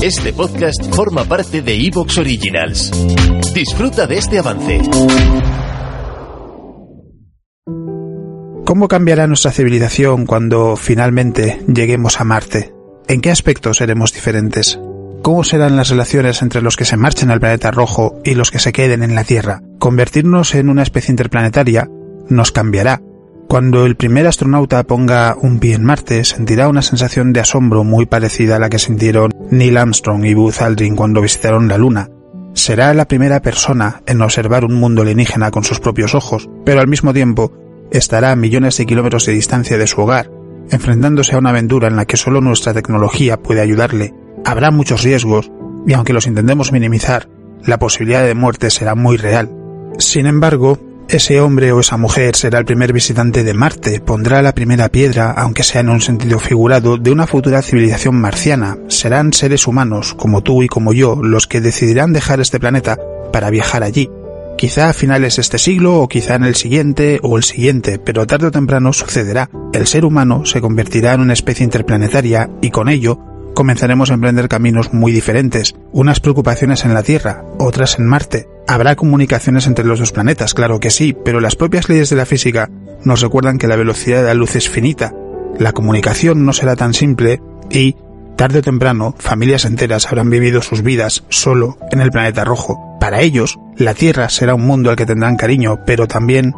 Este podcast forma parte de Evox Originals. Disfruta de este avance. ¿Cómo cambiará nuestra civilización cuando finalmente lleguemos a Marte? ¿En qué aspectos seremos diferentes? ¿Cómo serán las relaciones entre los que se marchen al planeta rojo y los que se queden en la Tierra? Convertirnos en una especie interplanetaria nos cambiará. Cuando el primer astronauta ponga un pie en Marte, sentirá una sensación de asombro muy parecida a la que sintieron Neil Armstrong y Buzz Aldrin cuando visitaron la Luna. Será la primera persona en observar un mundo alienígena con sus propios ojos, pero al mismo tiempo estará a millones de kilómetros de distancia de su hogar, enfrentándose a una aventura en la que solo nuestra tecnología puede ayudarle. Habrá muchos riesgos, y aunque los intentemos minimizar, la posibilidad de muerte será muy real. Sin embargo, ese hombre o esa mujer será el primer visitante de Marte, pondrá la primera piedra, aunque sea en un sentido figurado, de una futura civilización marciana. Serán seres humanos, como tú y como yo, los que decidirán dejar este planeta para viajar allí. Quizá a finales este siglo o quizá en el siguiente o el siguiente, pero tarde o temprano sucederá. El ser humano se convertirá en una especie interplanetaria y con ello comenzaremos a emprender caminos muy diferentes, unas preocupaciones en la Tierra, otras en Marte. Habrá comunicaciones entre los dos planetas, claro que sí, pero las propias leyes de la física nos recuerdan que la velocidad de la luz es finita. La comunicación no será tan simple y, tarde o temprano, familias enteras habrán vivido sus vidas solo en el planeta rojo. Para ellos, la Tierra será un mundo al que tendrán cariño, pero también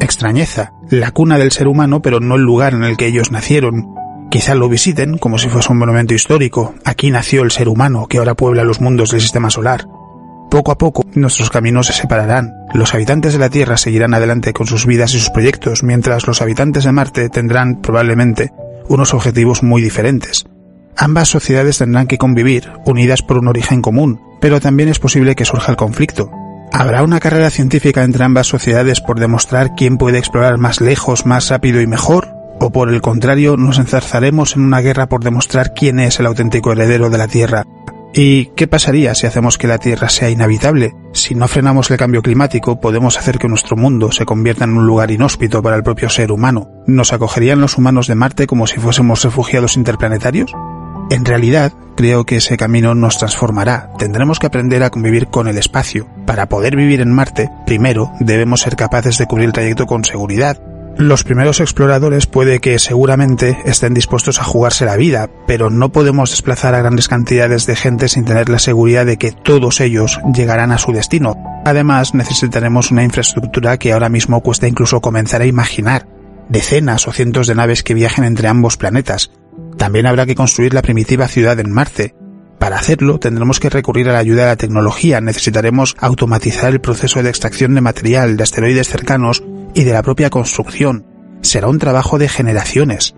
extrañeza, la cuna del ser humano, pero no el lugar en el que ellos nacieron, Quizá lo visiten como si fuese un monumento histórico. Aquí nació el ser humano que ahora puebla los mundos del sistema solar. Poco a poco nuestros caminos se separarán. Los habitantes de la Tierra seguirán adelante con sus vidas y sus proyectos, mientras los habitantes de Marte tendrán probablemente unos objetivos muy diferentes. Ambas sociedades tendrán que convivir, unidas por un origen común, pero también es posible que surja el conflicto. ¿Habrá una carrera científica entre ambas sociedades por demostrar quién puede explorar más lejos, más rápido y mejor? ¿O por el contrario nos enzarzaremos en una guerra por demostrar quién es el auténtico heredero de la Tierra? ¿Y qué pasaría si hacemos que la Tierra sea inhabitable? Si no frenamos el cambio climático, podemos hacer que nuestro mundo se convierta en un lugar inhóspito para el propio ser humano. ¿Nos acogerían los humanos de Marte como si fuésemos refugiados interplanetarios? En realidad, creo que ese camino nos transformará. Tendremos que aprender a convivir con el espacio. Para poder vivir en Marte, primero debemos ser capaces de cubrir el trayecto con seguridad, los primeros exploradores puede que seguramente estén dispuestos a jugarse la vida, pero no podemos desplazar a grandes cantidades de gente sin tener la seguridad de que todos ellos llegarán a su destino. Además, necesitaremos una infraestructura que ahora mismo cuesta incluso comenzar a imaginar. Decenas o cientos de naves que viajen entre ambos planetas. También habrá que construir la primitiva ciudad en Marte, para hacerlo tendremos que recurrir a la ayuda de la tecnología, necesitaremos automatizar el proceso de extracción de material de asteroides cercanos y de la propia construcción. Será un trabajo de generaciones.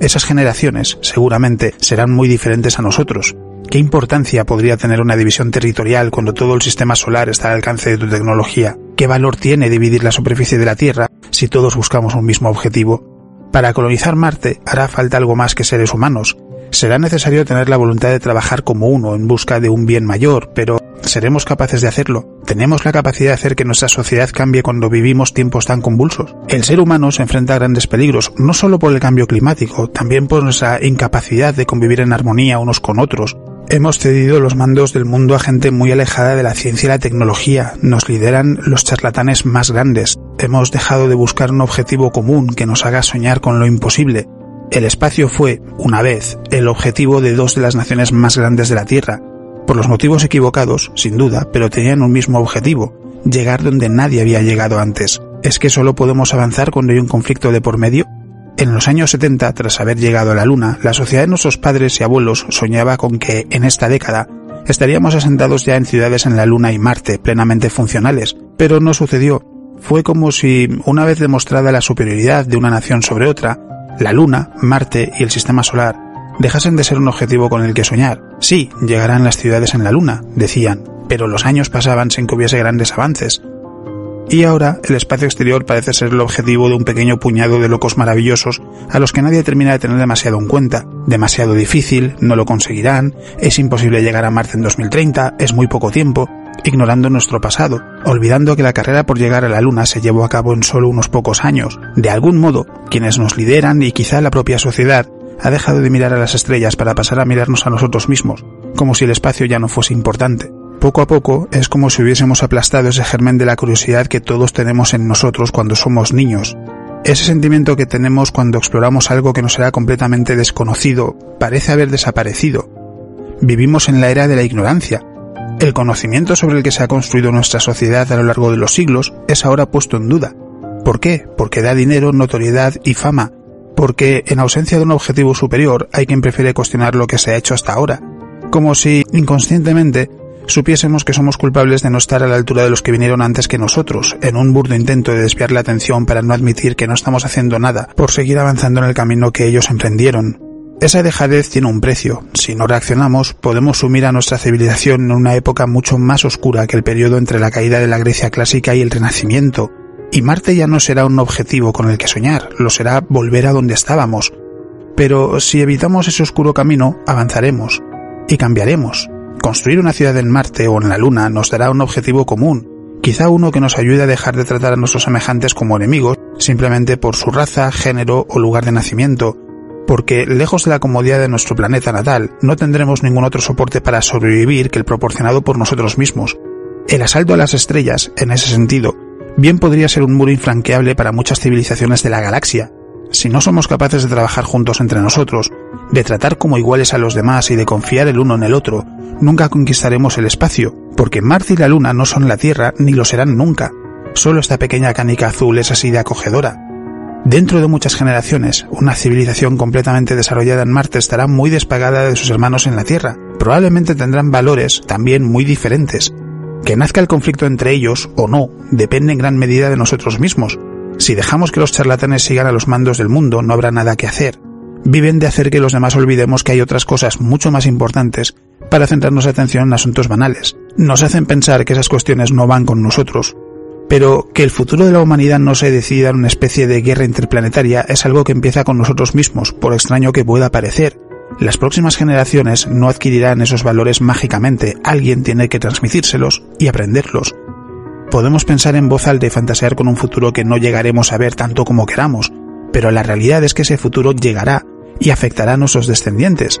Esas generaciones seguramente serán muy diferentes a nosotros. ¿Qué importancia podría tener una división territorial cuando todo el sistema solar está al alcance de tu tecnología? ¿Qué valor tiene dividir la superficie de la Tierra si todos buscamos un mismo objetivo? Para colonizar Marte hará falta algo más que seres humanos. Será necesario tener la voluntad de trabajar como uno en busca de un bien mayor, pero ¿Seremos capaces de hacerlo? ¿Tenemos la capacidad de hacer que nuestra sociedad cambie cuando vivimos tiempos tan convulsos? El ser humano se enfrenta a grandes peligros, no solo por el cambio climático, también por nuestra incapacidad de convivir en armonía unos con otros. Hemos cedido los mandos del mundo a gente muy alejada de la ciencia y la tecnología. Nos lideran los charlatanes más grandes. Hemos dejado de buscar un objetivo común que nos haga soñar con lo imposible. El espacio fue, una vez, el objetivo de dos de las naciones más grandes de la Tierra, por los motivos equivocados, sin duda, pero tenían un mismo objetivo, llegar donde nadie había llegado antes. ¿Es que solo podemos avanzar cuando hay un conflicto de por medio? En los años 70, tras haber llegado a la Luna, la sociedad de nuestros padres y abuelos soñaba con que, en esta década, estaríamos asentados ya en ciudades en la Luna y Marte plenamente funcionales, pero no sucedió. Fue como si, una vez demostrada la superioridad de una nación sobre otra, la Luna, Marte y el Sistema Solar dejasen de ser un objetivo con el que soñar. Sí, llegarán las ciudades en la Luna, decían, pero los años pasaban sin que hubiese grandes avances. Y ahora el espacio exterior parece ser el objetivo de un pequeño puñado de locos maravillosos a los que nadie termina de tener demasiado en cuenta. Demasiado difícil, no lo conseguirán, es imposible llegar a Marte en 2030, es muy poco tiempo, ignorando nuestro pasado, olvidando que la carrera por llegar a la Luna se llevó a cabo en solo unos pocos años. De algún modo, quienes nos lideran y quizá la propia sociedad ha dejado de mirar a las estrellas para pasar a mirarnos a nosotros mismos, como si el espacio ya no fuese importante. Poco a poco es como si hubiésemos aplastado ese germen de la curiosidad que todos tenemos en nosotros cuando somos niños. Ese sentimiento que tenemos cuando exploramos algo que nos era completamente desconocido parece haber desaparecido. Vivimos en la era de la ignorancia. El conocimiento sobre el que se ha construido nuestra sociedad a lo largo de los siglos es ahora puesto en duda. ¿Por qué? Porque da dinero, notoriedad y fama. Porque en ausencia de un objetivo superior hay quien prefiere cuestionar lo que se ha hecho hasta ahora. Como si, inconscientemente, supiésemos que somos culpables de no estar a la altura de los que vinieron antes que nosotros, en un burdo intento de desviar la atención para no admitir que no estamos haciendo nada por seguir avanzando en el camino que ellos emprendieron. Esa dejadez tiene un precio. Si no reaccionamos, podemos sumir a nuestra civilización en una época mucho más oscura que el periodo entre la caída de la Grecia clásica y el Renacimiento. Y Marte ya no será un objetivo con el que soñar, lo será volver a donde estábamos. Pero si evitamos ese oscuro camino, avanzaremos y cambiaremos. Construir una ciudad en Marte o en la Luna nos dará un objetivo común, quizá uno que nos ayude a dejar de tratar a nuestros semejantes como enemigos simplemente por su raza, género o lugar de nacimiento, porque lejos de la comodidad de nuestro planeta natal, no tendremos ningún otro soporte para sobrevivir que el proporcionado por nosotros mismos. El asalto a las estrellas, en ese sentido, bien podría ser un muro infranqueable para muchas civilizaciones de la galaxia. Si no somos capaces de trabajar juntos entre nosotros, de tratar como iguales a los demás y de confiar el uno en el otro, nunca conquistaremos el espacio, porque Marte y la Luna no son la Tierra ni lo serán nunca. Solo esta pequeña canica azul es así de acogedora. Dentro de muchas generaciones, una civilización completamente desarrollada en Marte estará muy despagada de sus hermanos en la Tierra. Probablemente tendrán valores también muy diferentes. Que nazca el conflicto entre ellos o no depende en gran medida de nosotros mismos. Si dejamos que los charlatanes sigan a los mandos del mundo, no habrá nada que hacer viven de hacer que los demás olvidemos que hay otras cosas mucho más importantes para centrarnos atención en asuntos banales. Nos hacen pensar que esas cuestiones no van con nosotros. Pero que el futuro de la humanidad no se decida en una especie de guerra interplanetaria es algo que empieza con nosotros mismos, por extraño que pueda parecer. Las próximas generaciones no adquirirán esos valores mágicamente, alguien tiene que transmitírselos y aprenderlos. Podemos pensar en voz alta y fantasear con un futuro que no llegaremos a ver tanto como queramos, pero la realidad es que ese futuro llegará y afectará a nuestros descendientes,